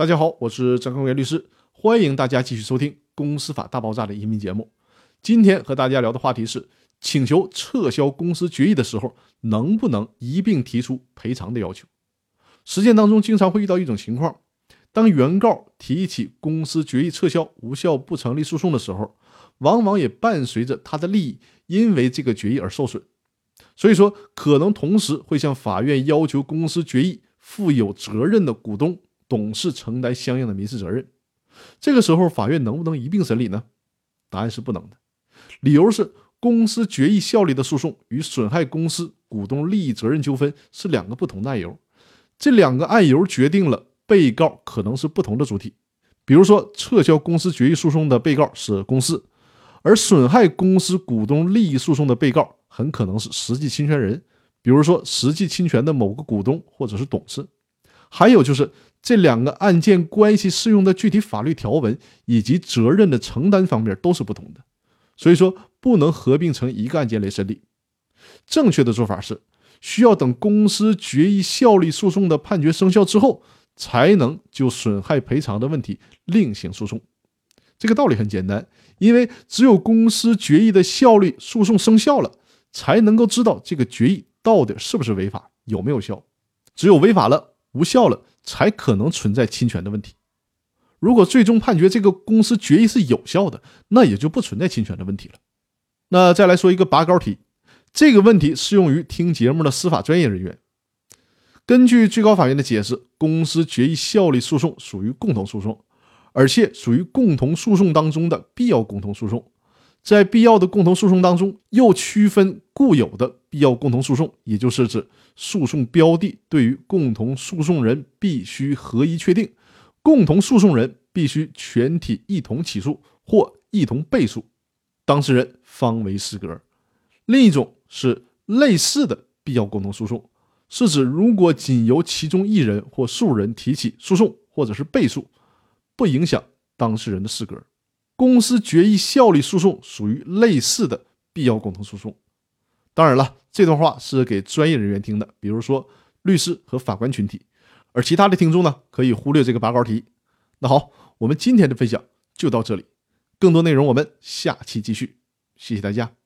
大家好，我是张康元律师，欢迎大家继续收听《公司法大爆炸》的音频节目。今天和大家聊的话题是：请求撤销公司决议的时候，能不能一并提出赔偿的要求？实践当中经常会遇到一种情况，当原告提起公司决议撤销无效不成立诉讼的时候，往往也伴随着他的利益因为这个决议而受损。所以说，可能同时会向法院要求公司决议负有责任的股东、董事承担相应的民事责任。这个时候，法院能不能一并审理呢？答案是不能的。理由是，公司决议效力的诉讼与损害公司股东利益责任纠纷是两个不同的案由。这两个案由决定了被告可能是不同的主体。比如说，撤销公司决议诉讼的被告是公司，而损害公司股东利益诉讼的被告。很可能是实际侵权人，比如说实际侵权的某个股东或者是董事。还有就是这两个案件关系适用的具体法律条文以及责任的承担方面都是不同的，所以说不能合并成一个案件来审理。正确的做法是，需要等公司决议效力诉讼的判决生效之后，才能就损害赔偿的问题另行诉讼。这个道理很简单，因为只有公司决议的效力诉讼生效了。才能够知道这个决议到底是不是违法，有没有效。只有违法了、无效了，才可能存在侵权的问题。如果最终判决这个公司决议是有效的，那也就不存在侵权的问题了。那再来说一个拔高题，这个问题适用于听节目的司法专业人员。根据最高法院的解释，公司决议效力诉讼属于共同诉讼，而且属于共同诉讼当中的必要共同诉讼。在必要的共同诉讼当中，又区分固有的必要共同诉讼，也就是指诉讼标的对于共同诉讼人必须合一确定，共同诉讼人必须全体一同起诉或一同被诉，当事人方为适格。另一种是类似的必要共同诉讼，是指如果仅由其中一人或数人提起诉讼或者是被诉，不影响当事人的适格。公司决议效力诉讼属于类似的必要共同诉讼。当然了，这段话是给专业人员听的，比如说律师和法官群体，而其他的听众呢，可以忽略这个拔高题。那好，我们今天的分享就到这里，更多内容我们下期继续，谢谢大家。